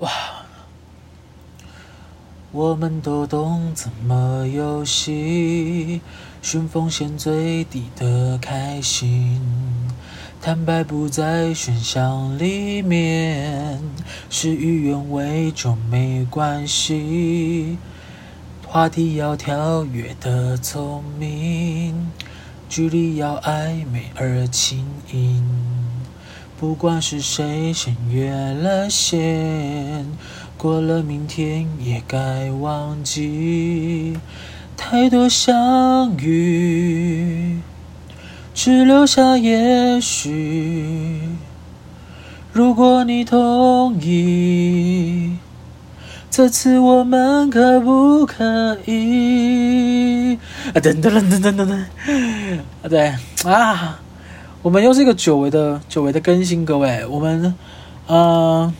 哇！我们都懂怎么游戏，寻风险最低的开心，坦白不在选项里面，事与愿违就没关系。话题要跳跃的聪明，距离要暧昧而轻盈，不管是谁先越了线。过了明天也该忘记，太多相遇，只留下也许。如果你同意，这次我们可不可以？啊，等等等等等等，啊，对啊，我们又是一个久违的久违的更新，各位，我们。呃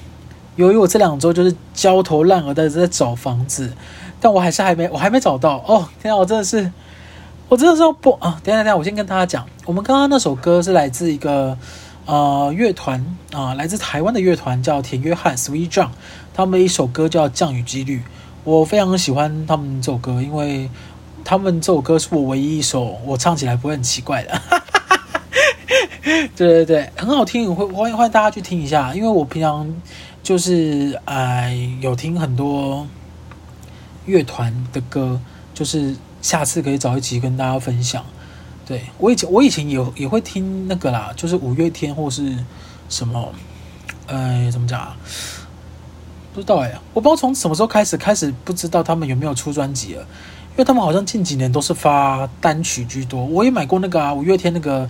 由于我这两周就是焦头烂额的在找房子，但我还是还没我还没找到哦！天啊，我真的是，我真的是要播啊！等下等下，我先跟大家讲，我们刚刚那首歌是来自一个呃乐团啊，来自台湾的乐团叫田约翰 Sweet John，他们一首歌叫《降雨几率》，我非常喜欢他们这首歌，因为他们这首歌是我唯一一首我唱起来不会很奇怪的，对对对，很好听，会欢迎欢迎大家去听一下，因为我平常。就是哎，有听很多乐团的歌，就是下次可以找一集跟大家分享。对，我以前我以前也也会听那个啦，就是五月天或是什么，哎，怎么讲啊？不知道哎，我不知道从什么时候开始开始不知道他们有没有出专辑了，因为他们好像近几年都是发单曲居多。我也买过那个啊，五月天那个《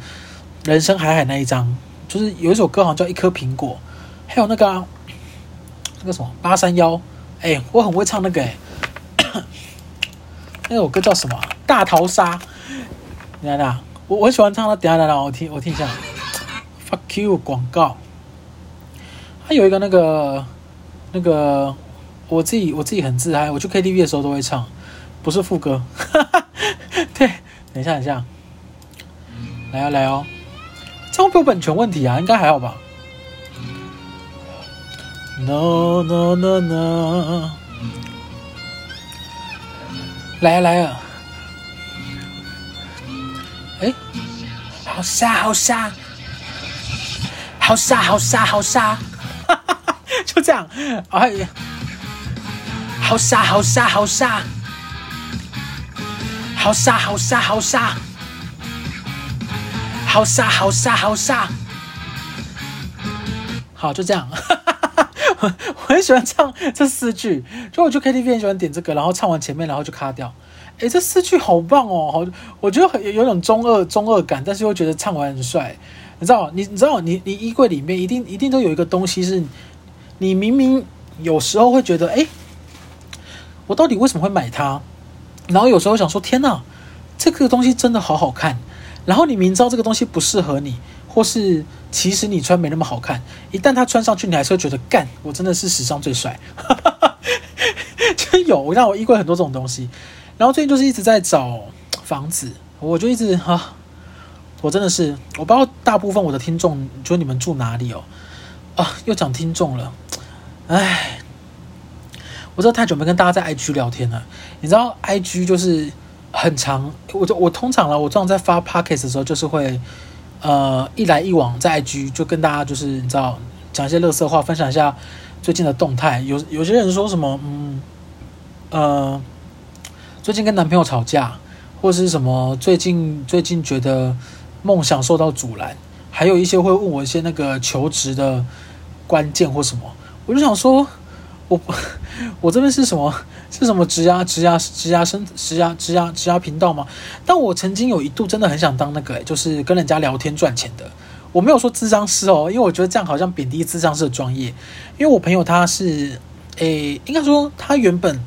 人生海海》那一张，就是有一首歌好像叫《一颗苹果》，还有那个。那个什么八三幺，哎，我很会唱那个哎，那首歌叫什么？大逃杀。等下，我我很喜欢唱的。等下，等下，我听我听一下。Fuck you 广告。它有一个那个那个，我自己我自己很自嗨，我去 KTV 的时候都会唱，不是副歌。对，等一下，等一下，来哦来哦，这会不会有版权问题啊？应该还好吧。No no no no，来啊来啊！哎，好杀好杀，好杀好杀好杀，哈哈！就这样，哎呀，好杀好杀好杀，好杀好杀好杀，好杀好杀好杀，好就这样。我很喜欢唱这四句，就我去 KTV 很喜欢点这个，然后唱完前面，然后就卡掉。哎，这四句好棒哦，好，我觉得很有，有种中二中二感，但是又觉得唱完很帅。你知道？你你知道你你衣柜里面一定一定都有一个东西是，你明明有时候会觉得，哎，我到底为什么会买它？然后有时候想说，天哪，这个东西真的好好看。然后你明知道这个东西不适合你。或是其实你穿没那么好看，一旦他穿上去，你还是会觉得干，我真的是史上最帅，真有！我让我衣柜很多这种东西，然后最近就是一直在找房子，我就一直啊，我真的是我不知道大部分我的听众，就你们住哪里哦？啊，又讲听众了，哎，我真的太久没跟大家在 IG 聊天了，你知道 IG 就是很长，我就我通常了，我通常在发 Podcast 的时候就是会。呃，一来一往在 IG 就跟大家就是你知道讲一些乐色话，分享一下最近的动态。有有些人说什么，嗯，呃，最近跟男朋友吵架，或是什么最近最近觉得梦想受到阻拦，还有一些会问我一些那个求职的关键或什么，我就想说，我 我这边是什么？是什么职涯职涯职涯生职涯职涯职涯频道吗？但我曾经有一度真的很想当那个、就是跟人家聊天赚钱的。我没有说智商师哦，因为我觉得这样好像贬低智商师的专业。因为我朋友他是，诶、应该说他原本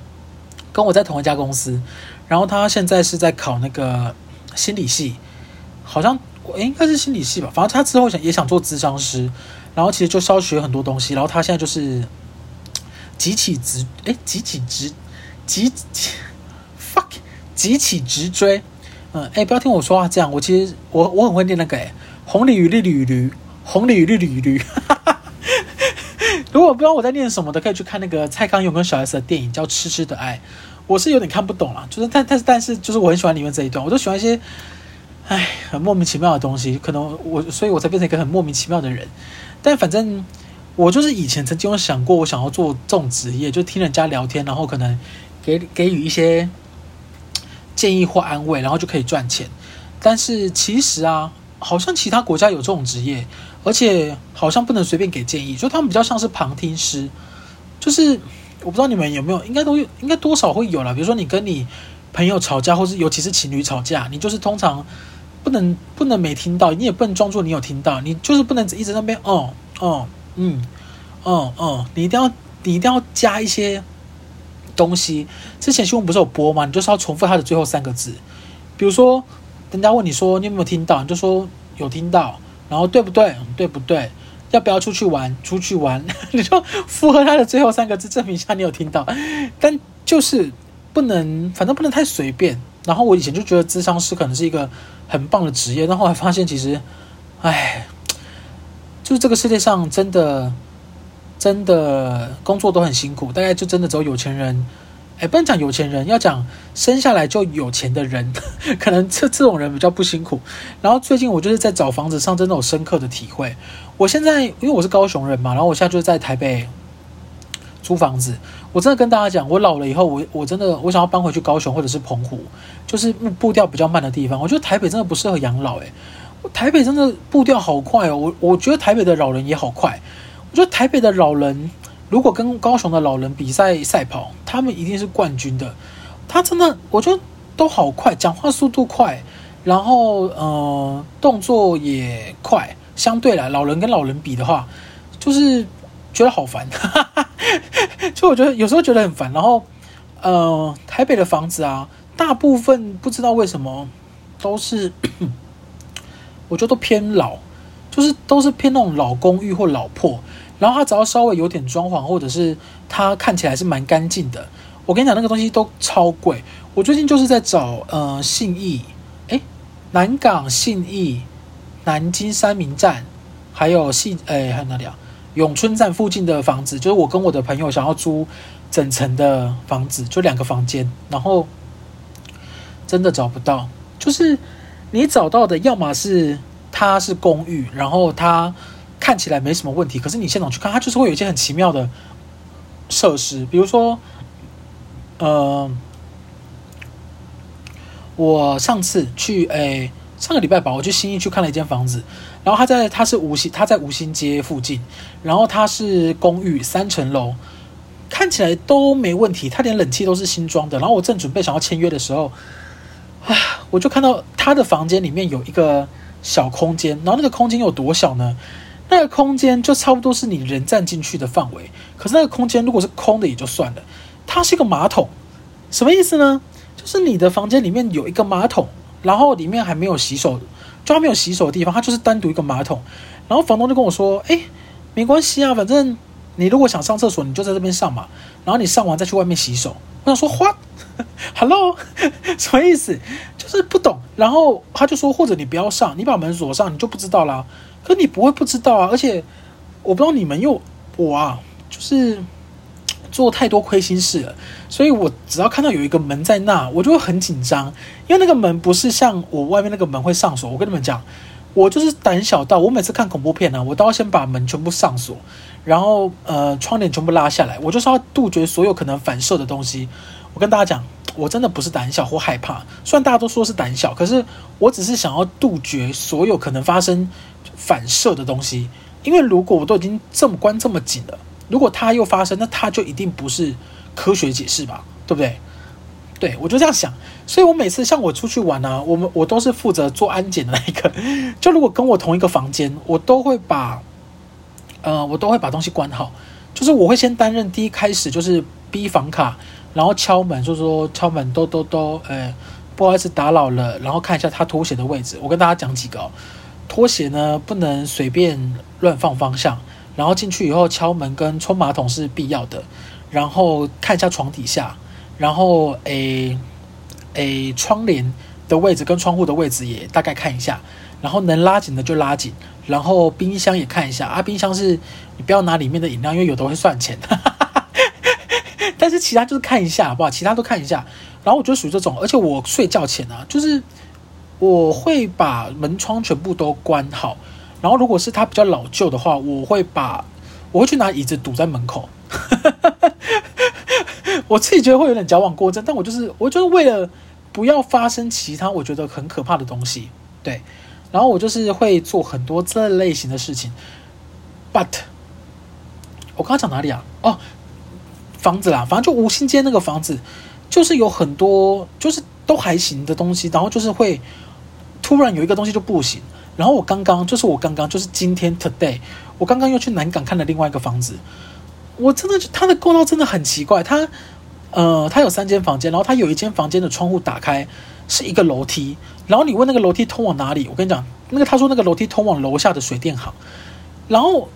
跟我在同一家公司，然后他现在是在考那个心理系，好像诶、应该是心理系吧。反正他之后想也想做咨商师，然后其实就稍学很多东西，然后他现在就是急起直，诶，急起直。急急 fuck 急起直追，嗯，哎，不要听我说话这样。我其实我我很会念那个，哎，红鲤鱼绿鲤鱼，红鲤鱼绿鲤鱼。如果不知道我在念什么的，可以去看那个蔡康永跟小 S 的电影，叫《痴痴的爱》。我是有点看不懂啦，就是但但是但是就是我很喜欢里面这一段，我都喜欢一些，哎，很莫名其妙的东西。可能我所以我才变成一个很莫名其妙的人。但反正我就是以前曾经有想过，我想要做这种职业，就听人家聊天，然后可能给给予一些建议或安慰，然后就可以赚钱。但是其实啊，好像其他国家有这种职业，而且好像不能随便给建议，就他们比较像是旁听师，就是。我不知道你们有没有，应该都有，应该多少会有啦。比如说你跟你朋友吵架，或是尤其是情侣吵架，你就是通常不能不能没听到，你也不能装作你有听到，你就是不能一直在那边哦哦嗯哦哦，你一定要你一定要加一些东西。之前新闻不是有播吗？你就是要重复它的最后三个字。比如说人家问你说你有没有听到，你就说有听到，然后对不对？对不对？要不要出去玩？出去玩，你就符合他的最后三个字，证明一下你有听到。但就是不能，反正不能太随便。然后我以前就觉得咨商师可能是一个很棒的职业，但后来发现其实，哎，就是这个世界上真的真的工作都很辛苦，大概就真的只有有钱人。哎，不能讲有钱人，要讲生下来就有钱的人，可能这这种人比较不辛苦。然后最近我就是在找房子上真的有深刻的体会。我现在因为我是高雄人嘛，然后我现在就是在台北租房子。我真的跟大家讲，我老了以后，我我真的我想要搬回去高雄或者是澎湖，就是步调比较慢的地方。我觉得台北真的不适合养老，诶，台北真的步调好快哦。我我觉得台北的老人也好快。我觉得台北的老人。如果跟高雄的老人比赛赛跑，他们一定是冠军的。他真的，我觉得都好快，讲话速度快，然后呃动作也快。相对来，老人跟老人比的话，就是觉得好烦。就我觉得有时候觉得很烦。然后呃，台北的房子啊，大部分不知道为什么都是，我觉得都偏老，就是都是偏那种老公寓或老破。然后它只要稍微有点装潢，或者是它看起来是蛮干净的，我跟你讲，那个东西都超贵。我最近就是在找呃信义，诶，南港信义、南京三民站，还有信诶还有哪里啊？永春站附近的房子，就是我跟我的朋友想要租整层的房子，就两个房间，然后真的找不到。就是你找到的，要么是它是公寓，然后它。看起来没什么问题，可是你现场去看，它就是会有一些很奇妙的设施，比如说，呃，我上次去，诶，上个礼拜吧，我去新义去看了一间房子，然后它在它是五星，它在五星街附近，然后它是公寓三层楼，看起来都没问题，它连冷气都是新装的，然后我正准备想要签约的时候，啊，我就看到他的房间里面有一个小空间，然后那个空间有多小呢？那个空间就差不多是你人站进去的范围，可是那个空间如果是空的也就算了，它是一个马桶，什么意思呢？就是你的房间里面有一个马桶，然后里面还没有洗手，就还没有洗手的地方，它就是单独一个马桶。然后房东就跟我说：“哎，没关系啊，反正你如果想上厕所，你就在这边上嘛，然后你上完再去外面洗手。”我想说：“What？Hello？什么意思？就是不懂。”然后他就说：“或者你不要上，你把门锁上，你就不知道啦。”可你不会不知道啊，而且我不知道你们又我啊，就是做太多亏心事了，所以我只要看到有一个门在那，我就会很紧张，因为那个门不是像我外面那个门会上锁。我跟你们讲，我就是胆小到我每次看恐怖片呢、啊，我都要先把门全部上锁，然后呃窗帘全部拉下来，我就是要杜绝所有可能反射的东西。我跟大家讲，我真的不是胆小或害怕，虽然大家都说是胆小，可是我只是想要杜绝所有可能发生。反射的东西，因为如果我都已经这么关这么紧了，如果它又发生，那它就一定不是科学解释吧，对不对？对，我就这样想，所以我每次像我出去玩呢、啊，我们我都是负责做安检的那一个。就如果跟我同一个房间，我都会把，呃，我都会把东西关好，就是我会先担任第一开始就是逼房卡，然后敲门，就是说敲门，都都都，呃，不好意思打扰了，然后看一下他拖鞋的位置。我跟大家讲几个、哦。拖鞋呢，不能随便乱放方向，然后进去以后敲门跟冲马桶是必要的，然后看一下床底下，然后诶诶窗帘的位置跟窗户的位置也大概看一下，然后能拉紧的就拉紧，然后冰箱也看一下啊，冰箱是你不要拿里面的饮料，因为有的会算钱。但是其他就是看一下好不好？其他都看一下。然后我就属于这种，而且我睡觉前啊，就是我会把门窗全部都关好。然后如果是它比较老旧的话，我会把我会去拿椅子堵在门口。我自己觉得会有点矫枉过正，但我就是我就是为了不要发生其他我觉得很可怕的东西，对。然后我就是会做很多这类型的事情。But 我刚刚讲哪里啊？哦，房子啦，反正就吴兴街那个房子，就是有很多就是都还行的东西，然后就是会突然有一个东西就不行。然后我刚刚就是我刚刚就是今天 today，我刚刚又去南港看了另外一个房子。我真的，它的构造真的很奇怪。它，呃，它有三间房间，然后它有一间房间的窗户打开是一个楼梯，然后你问那个楼梯通往哪里？我跟你讲，那个他说那个楼梯通往楼下的水电行。然后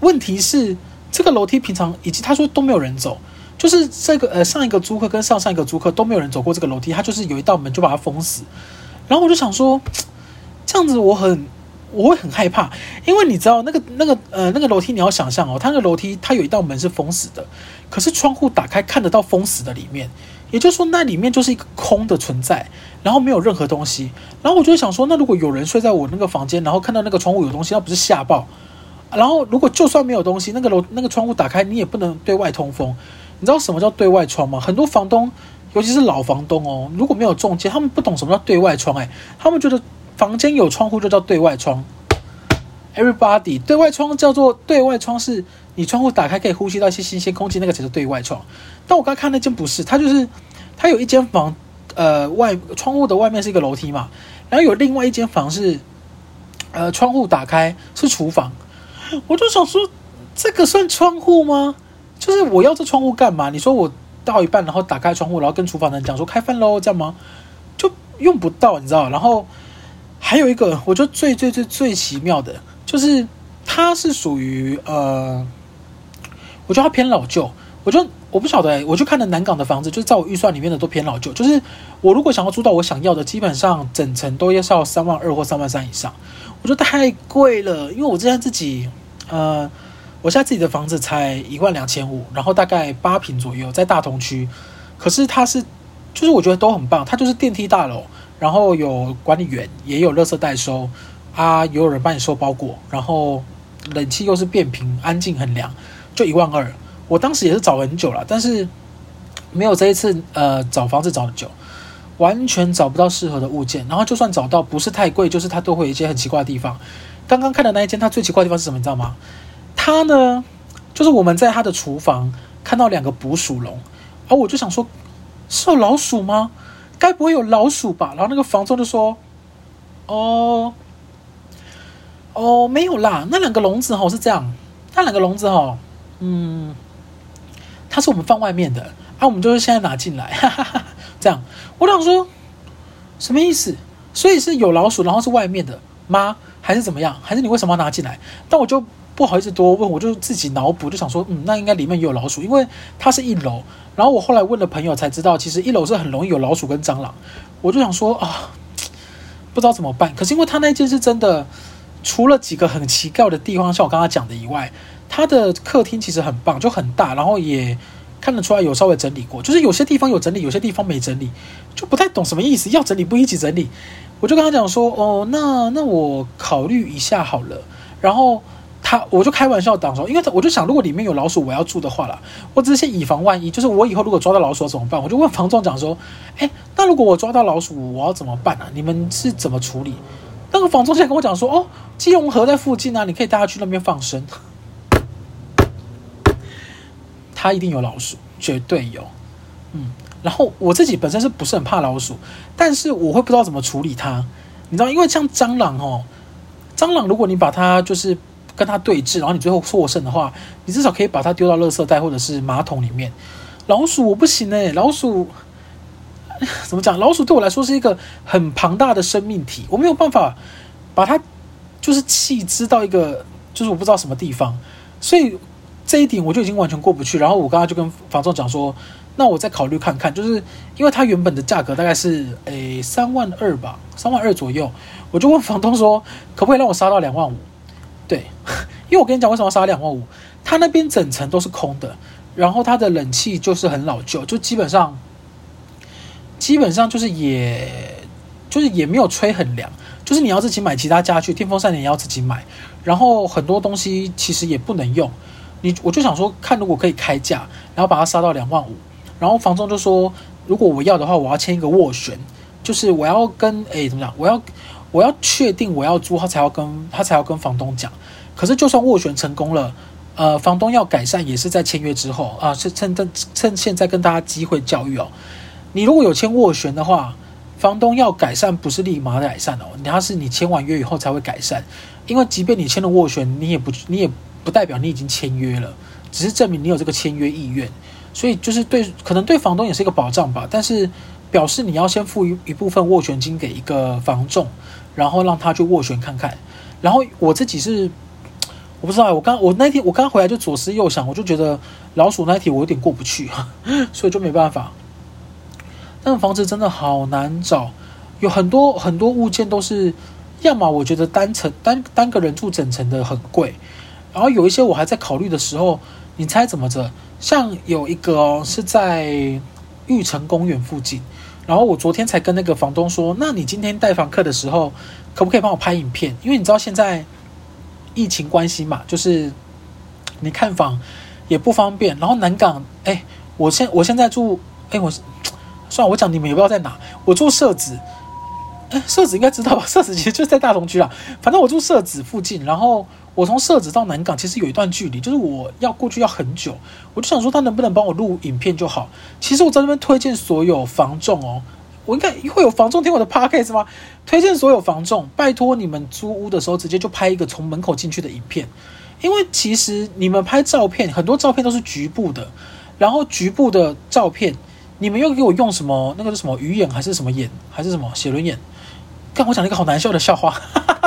问题是，这个楼梯平常以及他说都没有人走，就是这个呃上一个租客跟上上一个租客都没有人走过这个楼梯，他就是有一道门就把它封死。然后我就想说，这样子我很。我会很害怕，因为你知道那个那个呃那个楼梯，你要想象哦，它那个楼梯它有一道门是封死的，可是窗户打开看得到封死的里面，也就是说那里面就是一个空的存在，然后没有任何东西。然后我就想说，那如果有人睡在我那个房间，然后看到那个窗户有东西，那不是吓爆？然后如果就算没有东西，那个楼那个窗户打开，你也不能对外通风。你知道什么叫对外窗吗？很多房东，尤其是老房东哦，如果没有中介，他们不懂什么叫对外窗，诶，他们觉得。房间有窗户就叫对外窗，Everybody，对外窗叫做对外窗，是你窗户打开可以呼吸到一些新鲜空气，那个才是对外窗。但我刚看那间不是，它就是它有一间房，呃，外窗户的外面是一个楼梯嘛，然后有另外一间房是，呃，窗户打开是厨房，我就想说，这个算窗户吗？就是我要这窗户干嘛？你说我到一半然后打开窗户，然后跟厨房的人讲说开饭喽，这样吗？就用不到，你知道？然后。还有一个，我觉得最最最最奇妙的，就是它是属于呃，我觉得它偏老旧。我觉得我不晓得，我就看了南港的房子，就是在我预算里面的都偏老旧。就是我如果想要租到我想要的，基本上整层都要三万二或三万三以上，我觉得太贵了。因为我之前自己呃，我现在自己的房子才一万两千五，然后大概八平左右，在大同区。可是它是，就是我觉得都很棒，它就是电梯大楼。然后有管理员，也有垃圾代收，啊，有人帮你收包裹，然后冷气又是变频，安静很凉，就一万二。我当时也是找很久了，但是没有这一次呃找房子找的久，完全找不到适合的物件。然后就算找到，不是太贵，就是它都会有一些很奇怪的地方。刚刚看的那一间，它最奇怪的地方是什么？你知道吗？它呢，就是我们在它的厨房看到两个捕鼠笼，而我就想说，是有老鼠吗？该不会有老鼠吧？然后那个房东就说：“哦，哦，没有啦，那两个笼子哈是这样，那两个笼子哈，嗯，它是我们放外面的，啊，我们就是现在拿进来，哈哈哈，这样。我想说，什么意思？所以是有老鼠，然后是外面的吗？还是怎么样？还是你为什么要拿进来？但我就。”不好意思多问，我就自己脑补，就想说，嗯，那应该里面有老鼠，因为它是一楼。然后我后来问了朋友才知道，其实一楼是很容易有老鼠跟蟑螂。我就想说啊，不知道怎么办。可是因为他那件是真的，除了几个很奇怪的地方，像我刚刚讲的以外，他的客厅其实很棒，就很大，然后也看得出来有稍微整理过。就是有些地方有整理，有些地方没整理，就不太懂什么意思。要整理不一起整理，我就跟他讲说，哦，那那我考虑一下好了。然后。他我就开玩笑讲说，因为我就想，如果里面有老鼠，我要住的话啦，我只是先以防万一。就是我以后如果抓到老鼠怎么办？我就问房总讲说，哎，那如果我抓到老鼠，我要怎么办啊？你们是怎么处理？那个房东现在跟我讲说，哦，基隆河在附近啊，你可以带他去那边放生。他一定有老鼠，绝对有。嗯，然后我自己本身是不是很怕老鼠，但是我会不知道怎么处理它。你知道，因为像蟑螂哦，蟑螂如果你把它就是。跟它对峙，然后你最后获胜的话，你至少可以把它丢到垃圾袋或者是马桶里面。老鼠我不行哎，老鼠 怎么讲？老鼠对我来说是一个很庞大的生命体，我没有办法把它就是弃之到一个就是我不知道什么地方，所以这一点我就已经完全过不去。然后我刚刚就跟房仲讲说，那我再考虑看看，就是因为它原本的价格大概是诶三万二吧，三万二左右，我就问房东说，可不可以让我杀到两万五？对，因为我跟你讲为什么杀两万五，它那边整层都是空的，然后它的冷气就是很老旧，就基本上基本上就是也就是也没有吹很凉，就是你要自己买其他家具，电风扇你也要自己买，然后很多东西其实也不能用。你我就想说，看如果可以开价，然后把它杀到两万五，然后房东就说，如果我要的话，我要签一个斡旋，就是我要跟诶怎么讲，我要我要确定我要租，他才要跟他才要跟房东讲。可是就算斡旋成功了，呃，房东要改善也是在签约之后啊，是趁趁趁现在跟大家机会教育哦。你如果有签斡旋的话，房东要改善不是立马改善哦，他是你签完约以后才会改善，因为即便你签了斡旋，你也不你也。不代表你已经签约了，只是证明你有这个签约意愿，所以就是对，可能对房东也是一个保障吧。但是表示你要先付一一部分斡旋金给一个房仲，然后让他去斡旋看看。然后我自己是我不知道，我刚我那天我刚回来就左思右想，我就觉得老鼠那题我有点过不去，所以就没办法。那房子真的好难找，有很多很多物件都是，要么我觉得单层单单个人住整层的很贵。然后有一些我还在考虑的时候，你猜怎么着？像有一个，是在玉成公园附近。然后我昨天才跟那个房东说，那你今天带房客的时候，可不可以帮我拍影片？因为你知道现在疫情关系嘛，就是你看房也不方便。然后南港，哎，我现我现在住，哎，我算了，我讲你们也不知道在哪。我住社子，哎，社子应该知道吧？社子其实就在大同区啦。反正我住社子附近，然后。我从社子到南港其实有一段距离，就是我要过去要很久，我就想说他能不能帮我录影片就好。其实我在那边推荐所有房仲哦，我应该会有房仲听我的 podcast 吗？推荐所有房仲，拜托你们租屋的时候直接就拍一个从门口进去的影片，因为其实你们拍照片很多照片都是局部的，然后局部的照片你们又给我用什么那个是什么鱼眼还是什么眼还是什么写轮眼？看我讲了一个好难笑的笑话，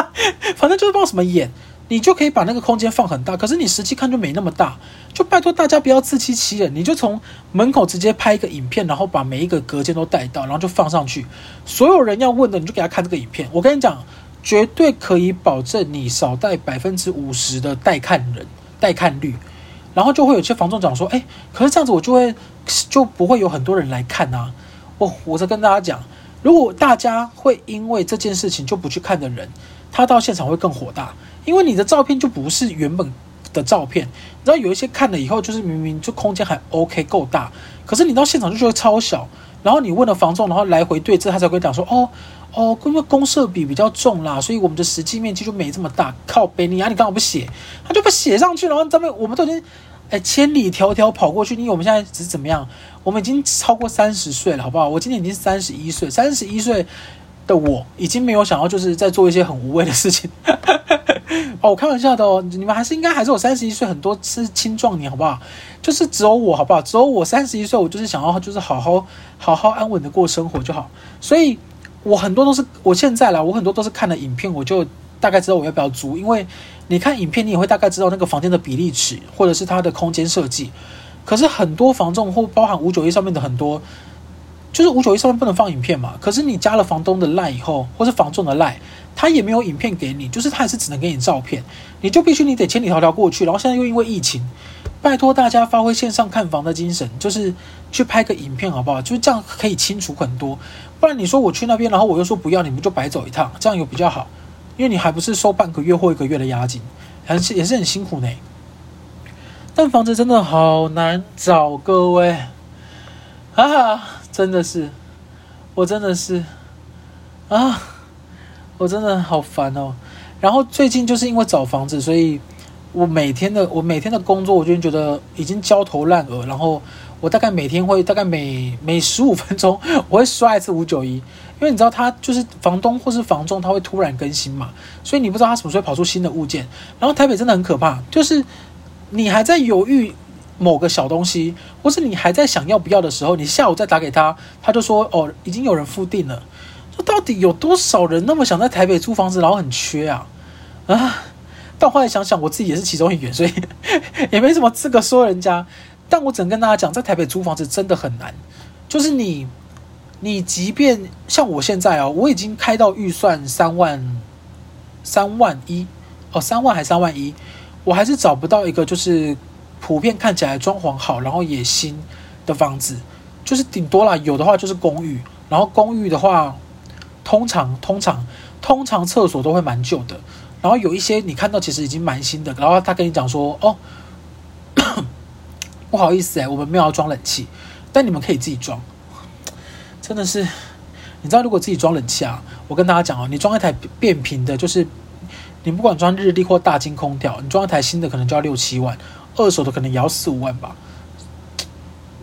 反正就是不知道什么眼。你就可以把那个空间放很大，可是你实际看就没那么大。就拜托大家不要自欺欺人，你就从门口直接拍一个影片，然后把每一个隔间都带到，然后就放上去。所有人要问的，你就给他看这个影片。我跟你讲，绝对可以保证你少带百分之五十的带看人、带看率。然后就会有些房仲讲说：“哎，可是这样子我就会就不会有很多人来看啊。”我，我在跟大家讲，如果大家会因为这件事情就不去看的人，他到现场会更火大。因为你的照片就不是原本的照片，你知道有一些看了以后就是明明就空间还 OK 够大，可是你到现场就觉得超小。然后你问了房仲，然后来回对质，他才会讲说：哦哦，因为公设比比较重啦，所以我们的实际面积就没这么大。靠北，你啊，你刚好不写，他就不写上去，然后咱们我们都已经哎千里迢迢跑过去，因为我们现在只是怎么样？我们已经超过三十岁了，好不好？我今年已经三十一岁，三十一岁的我已经没有想要就是在做一些很无谓的事情。哦，我开玩笑的哦，你们还是应该还是我三十一岁，很多是青壮年，好不好？就是只有我，好不好？只有我三十一岁，我就是想要就是好好好好安稳的过生活就好。所以，我很多都是我现在啦，我很多都是看了影片，我就大概知道我要不要租。因为你看影片，你也会大概知道那个房间的比例尺，或者是它的空间设计。可是很多房仲或包含五九一上面的很多。就是五九一上面不能放影片嘛，可是你加了房东的赖以后，或是房仲的赖，他也没有影片给你，就是他也是只能给你照片，你就必须你得千里迢迢过去，然后现在又因为疫情，拜托大家发挥线上看房的精神，就是去拍个影片好不好？就是这样可以清楚很多，不然你说我去那边，然后我又说不要，你们就白走一趟，这样有比较好，因为你还不是收半个月或一个月的押金，还是也是很辛苦呢。但房子真的好难找，各位啊。真的是，我真的是，啊，我真的好烦哦。然后最近就是因为找房子，所以我每天的我每天的工作，我就觉得已经焦头烂额。然后我大概每天会大概每每十五分钟 我会刷一次五九一，因为你知道他就是房东或是房仲，他会突然更新嘛，所以你不知道他什么时候跑出新的物件。然后台北真的很可怕，就是你还在犹豫。某个小东西，或是你还在想要不要的时候，你下午再打给他，他就说哦，已经有人付定了。说到底有多少人那么想在台北租房子，然后很缺啊啊！但后来想想，我自己也是其中一员，所以 也没什么资格说人家。但我只能跟大家讲，在台北租房子真的很难。就是你，你即便像我现在哦，我已经开到预算三万，三万一哦，三万还三万一，我还是找不到一个就是普遍看起来装潢好，然后也新的房子。就是顶多啦，有的话就是公寓，然后公寓的话，通常通常通常厕所都会蛮旧的。然后有一些你看到其实已经蛮新的，然后他跟你讲说：“哦，不好意思哎，我们没有要装冷气，但你们可以自己装。”真的是，你知道如果自己装冷气啊，我跟大家讲哦，你装一台变频的，就是你不管装日立或大金空调，你装一台新的可能就要六七万，二手的可能也要四五万吧。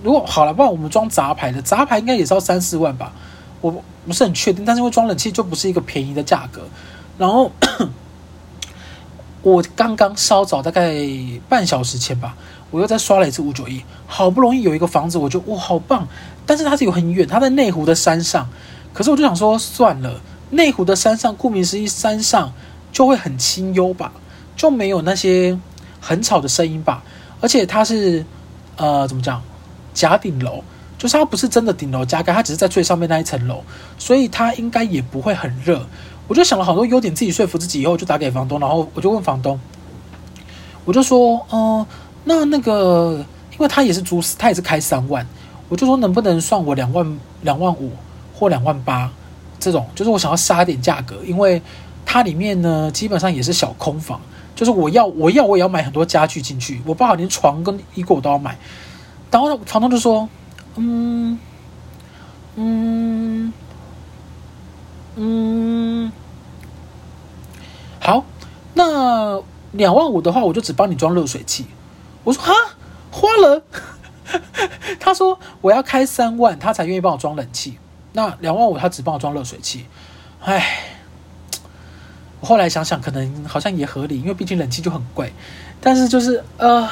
如果好了，不然我们装杂牌的，杂牌应该也是要三四万吧，我不是很确定，但是因为装冷气就不是一个便宜的价格，然后。我刚刚稍早大概半小时前吧，我又再刷了一次五九一，好不容易有一个房子，我觉得哇好棒，但是它是有很远，它在内湖的山上，可是我就想说算了，内湖的山上顾名思义山上就会很清幽吧，就没有那些很吵的声音吧，而且它是呃怎么讲假顶楼，就是它不是真的顶楼加盖，它只是在最上面那一层楼，所以它应该也不会很热。我就想了好多优点，自己说服自己以后，就打给房东，然后我就问房东，我就说，嗯，那那个，因为他也是租，他也是开三万，我就说能不能算我两万两万五或两万八这种，就是我想要杀点价格，因为它里面呢基本上也是小空房，就是我要我要我也要买很多家具进去，我不好连床跟衣柜我都要买，然后房东就说，嗯嗯。嗯，好，那两万五的话，我就只帮你装热水器。我说哈，花了。他说我要开三万，他才愿意帮我装冷气。那两万五，他只帮我装热水器。唉，我后来想想，可能好像也合理，因为毕竟冷气就很贵。但是就是呃，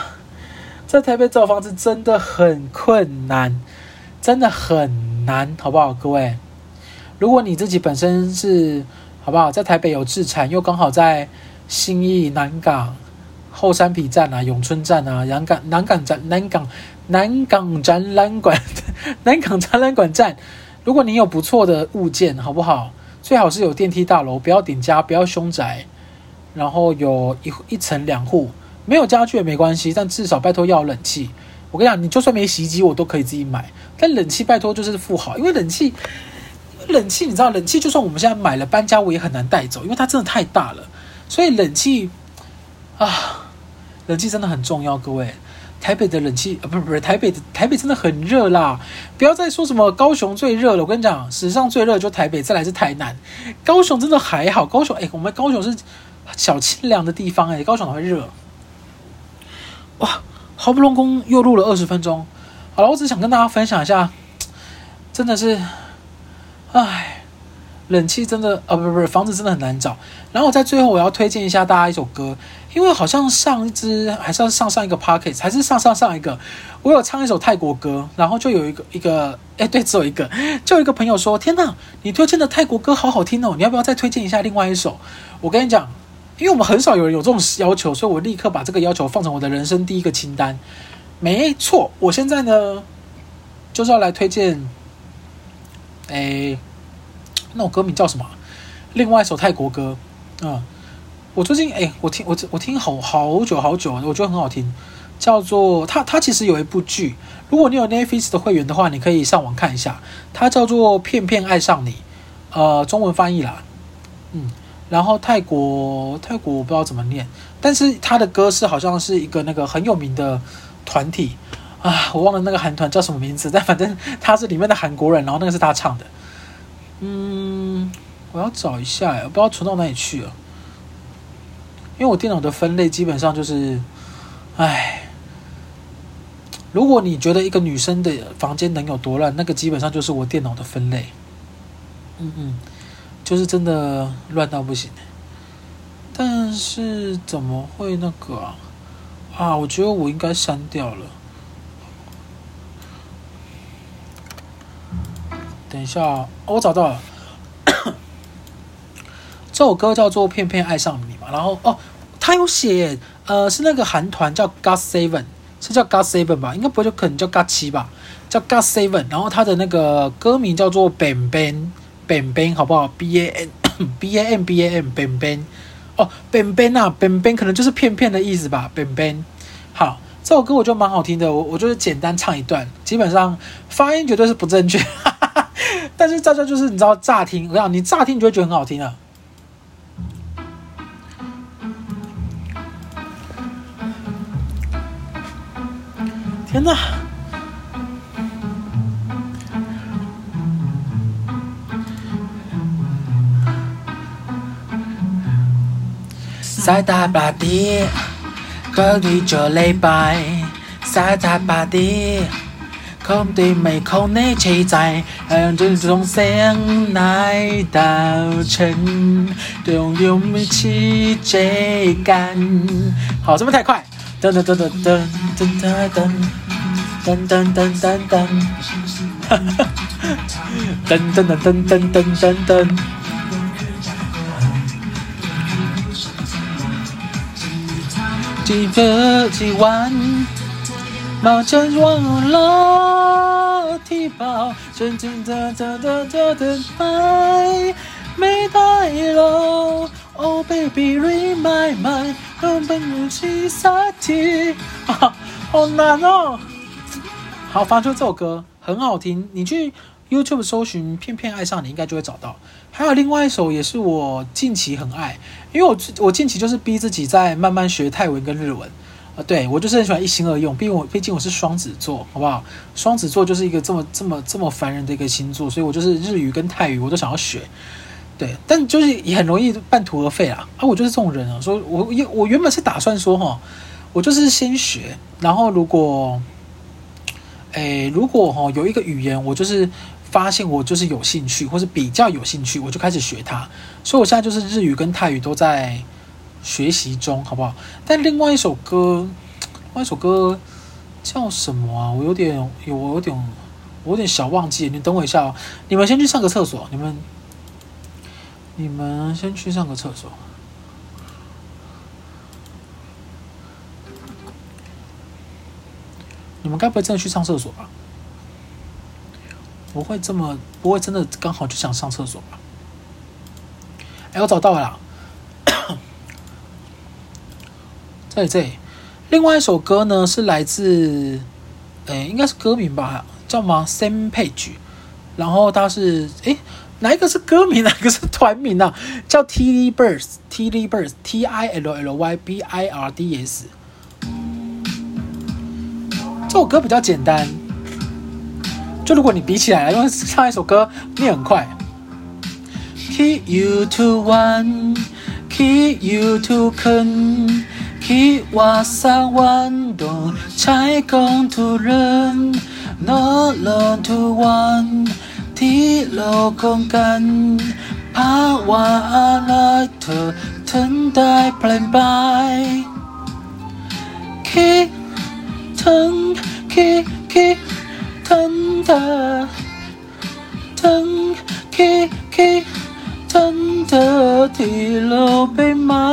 在台北找房子真的很困难，真的很难，好不好，各位？如果你自己本身是好不好，在台北有置产，又刚好在新义南港、后山皮站啊、永春站啊、南港南港展南港南港展览馆、南港展览馆站，如果你有不错的物件，好不好？最好是有电梯大楼，不要顶加，不要凶宅，然后有一一层两户，没有家具也没关系，但至少拜托要冷气。我跟你讲，你就算没洗衣机，我都可以自己买，但冷气拜托就是富豪，因为冷气。冷气，你知道，冷气就算我们现在买了搬家，我也很难带走，因为它真的太大了。所以冷气啊，冷气真的很重要。各位，台北的冷气啊，不是不是，台北的台北真的很热啦！不要再说什么高雄最热了，我跟你讲，史上最热就台北，再来是台南。高雄真的还好，高雄哎，我们高雄是小清凉的地方哎，高雄哪会热？哇，好不容易又录了二十分钟，好了，我只想跟大家分享一下，真的是。唉，冷气真的，呃，不不不，房子真的很难找。然后我在最后我要推荐一下大家一首歌，因为好像上一支还是上上一个 pocket，还是上上上一个，我有唱一首泰国歌，然后就有一个一个，哎，对，只有一个，就有一个朋友说：“天哪，你推荐的泰国歌好好听哦，你要不要再推荐一下另外一首？”我跟你讲，因为我们很少有人有这种要求，所以我立刻把这个要求放成我的人生第一个清单。没错，我现在呢就是要来推荐。哎，那首歌名叫什么？另外一首泰国歌，嗯，我最近哎，我听我我听好好久好久，我觉得很好听，叫做它它其实有一部剧，如果你有 Nefis 的会员的话，你可以上网看一下，它叫做《骗骗爱上你》，呃，中文翻译啦，嗯，然后泰国泰国我不知道怎么念，但是他的歌是好像是一个那个很有名的团体。啊，我忘了那个韩团叫什么名字，但反正他是里面的韩国人，然后那个是他唱的。嗯，我要找一下，我不知道存到哪里去了。因为我电脑的分类基本上就是，哎，如果你觉得一个女生的房间能有多乱，那个基本上就是我电脑的分类。嗯嗯，就是真的乱到不行。但是怎么会那个啊？啊，我觉得我应该删掉了。一下，我找到了，这首歌叫做《偏偏爱上你》嘛。然后哦，他有写，呃，是那个韩团叫 GOT7 是叫 God Seven 吧？应该不会，就可能叫 God 七吧？叫 God Seven。然后他的那个歌名叫做 Bang Bang Bang Bang，好不好？B A N B A N B A N ban ban。哦 ban Bang 啊，Bang Bang 可能就是片片的意思吧 ban ban。好，这首歌我觉得蛮好听的。我我就是简单唱一段，基本上发音绝对是不正确，但是大家就是你知道乍听，我讲你乍听你就会觉得很好听啊。天呐！塞大巴地，隔离这礼拜，塞大巴地，空地没空内气在，让这种声来到成，都有没气质感。好，是不是太快？噔噔噔噔噔噔噔噔。噔噔噔噔噔，哈哈，噔噔噔噔噔噔噔噔。几个几万，冒着往了提包，真真的的的的的爱没带了。Oh baby, read my mind，根本不去撒气，好难哦。好，发出这首歌很好听，你去 YouTube 搜寻《片片爱上你》，应该就会找到。还有另外一首也是我近期很爱，因为我我近期就是逼自己在慢慢学泰文跟日文啊，对，我就是很喜欢一心二用，毕竟我毕竟我是双子座，好不好？双子座就是一个这么这么这么烦人的一个星座，所以我就是日语跟泰语我都想要学，对，但就是也很容易半途而废啊。啊，我就是这种人啊，所以我我原本是打算说哈，我就是先学，然后如果。诶，如果哈有一个语言，我就是发现我就是有兴趣，或是比较有兴趣，我就开始学它。所以我现在就是日语跟泰语都在学习中，好不好？但另外一首歌，另外一首歌叫什么啊？我有点有，我有点，我有点小忘记。你等我一下哦，你们先去上个厕所，你们，你们先去上个厕所。你们该不会真的去上厕所吧？不会这么，不会真的刚好就想上厕所吧？哎，我找到了，在这里。另外一首歌呢，是来自，诶，应该是歌名吧？叫什么 Same Page。然后它是，诶，哪一个是歌名？哪一个是团名啊？叫 Tilbirds，Tilbirds，T i L L Y B I R D S。这首歌比较简单，就如果你比起来，因为上一首歌念很快。Keep you to one, keep you to คิดว่าสักวันโดนใช้กองทุเริมนอนลอนทุกวัน ที่โลกคงกันภาวะอะไรเธอถึงได้เปลี่ยนไปคิดถึงคิดคิดถึงเธอถึงคิดคิดถึงเธอที่โลกไปไม้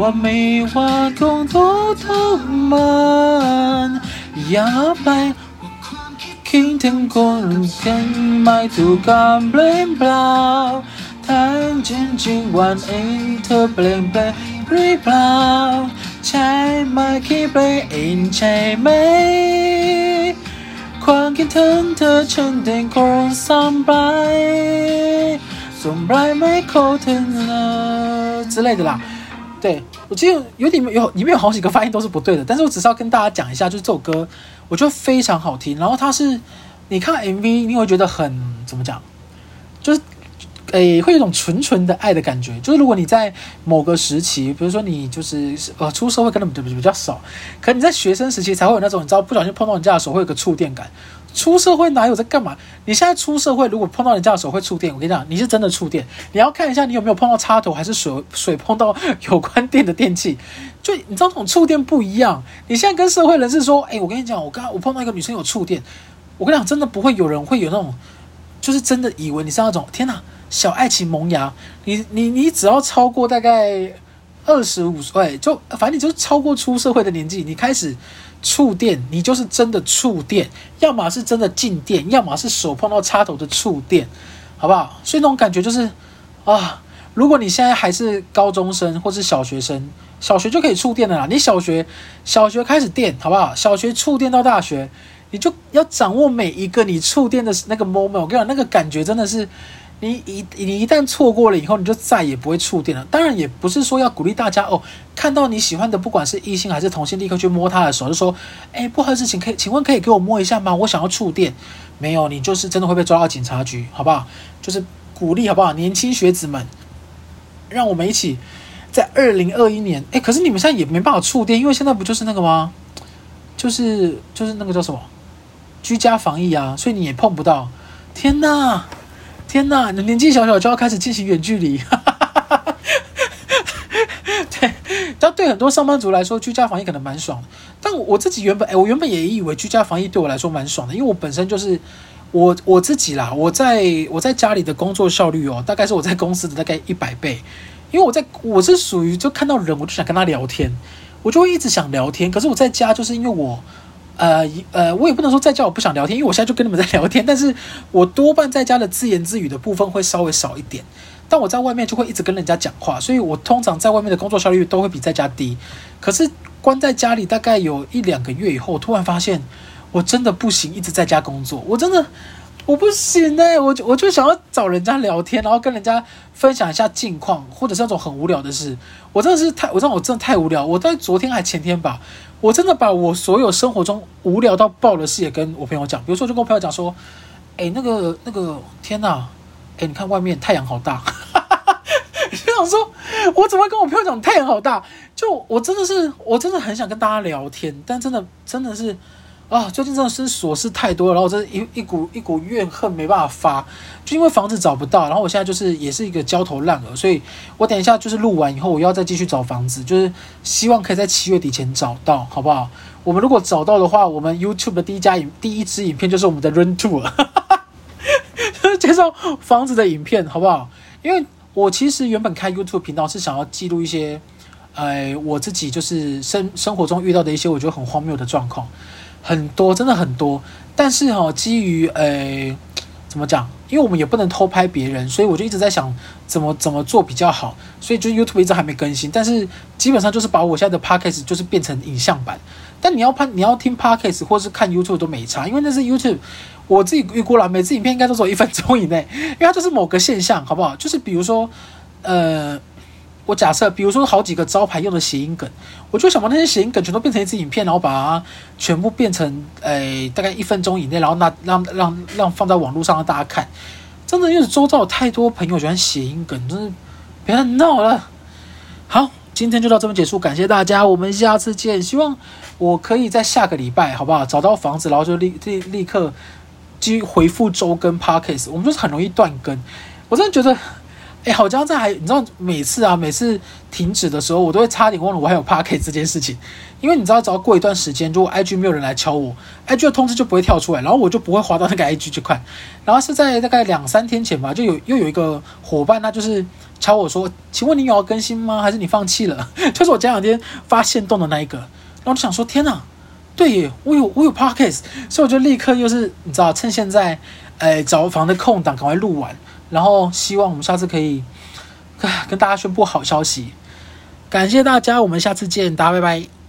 ว่าไม่ว่าคงทุกข์ทรมานอย่าไปคิดถึงคนกันไม่ถูกการเปลี่ยนเปล่าทั้งจริงจริงวันเองเธอเปลี่ยนแปลงหรือเปล่าใช่ไหมคิดไปเองใช่ไหม ความคิดถึงเธอฉันเป็นคงซ้ำไปส่งไรไม่โคตาถึงเลย之类的啦。对，我记得有点有里面有好几个发音都是不对的，但是我只是要跟大家讲一下，就是这首歌我觉得非常好听。然后它是你看 MV，你会觉得很怎么讲，就是。诶，会有一种纯纯的爱的感觉。就是如果你在某个时期，比如说你就是呃出社会可能比比较少，可能你在学生时期才会有那种你知道不小心碰到人家的手会有个触电感。出社会哪有在干嘛？你现在出社会，如果碰到人家的手会触电，我跟你讲，你是真的触电。你要看一下你有没有碰到插头，还是水水碰到有关电的电器。就你知道这种触电不一样。你现在跟社会人士说，诶，我跟你讲，我刚我碰到一个女生有触电，我跟你讲，真的不会有人会有那种，就是真的以为你是那种天哪。小爱情萌芽，你你你只要超过大概二十五岁，就反正你就是超过出社会的年纪，你开始触电，你就是真的触电，要么是真的静电，要么是手碰到插头的触电，好不好？所以那种感觉就是啊，如果你现在还是高中生或是小学生，小学就可以触电的啦。你小学小学开始电，好不好？小学触电到大学，你就要掌握每一个你触电的那个 moment。我跟你讲，那个感觉真的是。你一你一旦错过了以后，你就再也不会触电了。当然，也不是说要鼓励大家哦，看到你喜欢的，不管是异性还是同性，立刻去摸他的手，就说：“哎，不合适，请可以，请问可以给我摸一下吗？我想要触电。”没有，你就是真的会被抓到警察局，好不好？就是鼓励，好不好？年轻学子们，让我们一起在二零二一年。哎，可是你们现在也没办法触电，因为现在不就是那个吗？就是就是那个叫什么居家防疫啊，所以你也碰不到。天哪！天呐，你年纪小小就要开始进行远距离，对，但对很多上班族来说，居家防疫可能蛮爽的。但我自己原本，哎，我原本也以为居家防疫对我来说蛮爽的，因为我本身就是我我自己啦，我在我在家里的工作效率哦，大概是我在公司的大概一百倍，因为我在我是属于就看到人我就想跟他聊天，我就会一直想聊天。可是我在家就是因为我。呃，一呃，我也不能说在家我不想聊天，因为我现在就跟你们在聊天。但是我多半在家的自言自语的部分会稍微少一点，但我在外面就会一直跟人家讲话，所以我通常在外面的工作效率都会比在家低。可是关在家里大概有一两个月以后，突然发现我真的不行，一直在家工作，我真的。我不行哎、我就我就想要找人家聊天，然后跟人家分享一下近况，或者是那种很无聊的事。我真的是太，我知道我真的太无聊。我在昨天还前天吧，我真的把我所有生活中无聊到爆的事也跟我朋友讲。比如说，就跟我朋友讲说，哎，那个那个，天哪，哎，你看外面太阳好大。就想说，我怎么会跟我朋友讲太阳好大？就我真的是，我真的很想跟大家聊天，但真的真的是。啊，最近真的是琐事太多了，然后我这一一股一股怨恨没办法发，就因为房子找不到，然后我现在就是也是一个焦头烂额，所以我等一下就是录完以后，我要再继续找房子，就是希望可以在七月底前找到，好不好？我们如果找到的话，我们 YouTube 的第一家影第一支影片就是我们的 Run Tour，就 是介绍房子的影片，好不好？因为我其实原本开 YouTube 频道是想要记录一些，呃，我自己就是生生活中遇到的一些我觉得很荒谬的状况。很多，真的很多，但是哈、哦，基于诶，怎么讲？因为我们也不能偷拍别人，所以我就一直在想怎么怎么做比较好。所以就 YouTube 一直还没更新，但是基本上就是把我现在的 Podcast 就是变成影像版。但你要拍，你要听 Podcast 或是看 YouTube 都没差，因为那是 YouTube。我自己预估了，每次影片应该都只有一分钟以内，因为它就是某个现象，好不好？就是比如说，呃。我假设，比如说好几个招牌用的谐音梗，我就想把那些谐音梗全都变成一支影片，然后把它全部变成，诶、大概一分钟以内，然后那让让让，放在网络上让大家看。真的，因为周遭有太多朋友喜欢谐音梗，真是别闹了。好，今天就到这边结束，感谢大家，我们下次见。希望我可以在下个礼拜，好不好？找到房子，然后就立立立刻继续回复周更 Podcast。我们就是很容易断更，我真的觉得。哎，好像在还，你知道每次啊，每次停止的时候，我都会差点忘了我还有 Podcast 这件事情，因为你知道，只要过一段时间，如果 IG 没有人来敲我，IG 的通知就不会跳出来，然后我就不会滑到那个 IG 去看。然后是在大概两三天前吧，就有又有一个伙伴，他就是敲我说：“请问你有要更新吗？还是你放弃了？” 就是我前两天发现动的那一个，然后就想说：“天哪，对耶，我有我有 Podcast，所以我就立刻又是你知道，趁现在哎找房的空档，赶快录完。”然后希望我们下次可以，跟大家宣布好消息。感谢大家，我们下次见，大家拜拜。